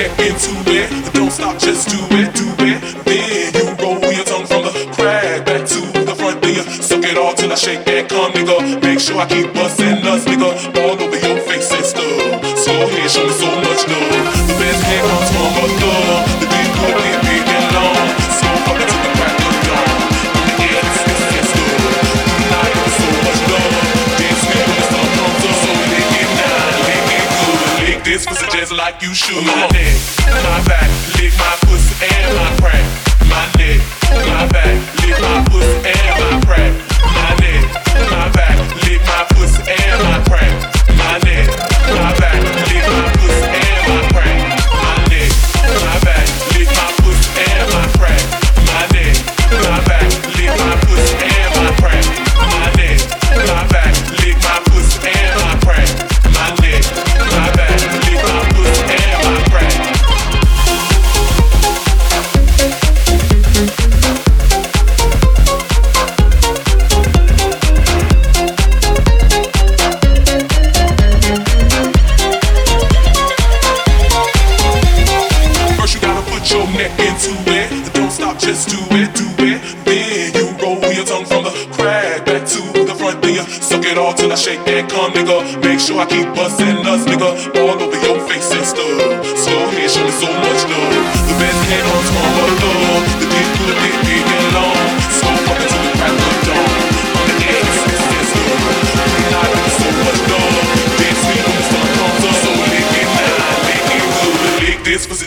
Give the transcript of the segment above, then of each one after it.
neck into it. Don't stop, just do it, do it. Then you roll your tongue from the crack back to the front. Then you suck it all till I shake and come, nigga. Make sure I keep busting us, nigga. All over your face and stuff. So ahead, show me so much love. Like you should. My neck, my back, lick my pussy and my crack. My neck, my back, lick my pussy and my neck into it. Don't stop, just do it, do it. Then you roll your tongue from the crack back to the front. Then you suck it all till I shake and come, nigga. Make sure I keep busting nuts, nigga. All over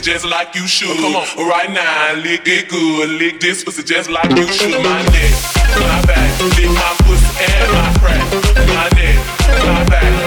just like you should. Oh, come on. Right now, lick it good. Lick this pussy just like you should. My neck, my back, lick my pussy and my crack. My neck, my back.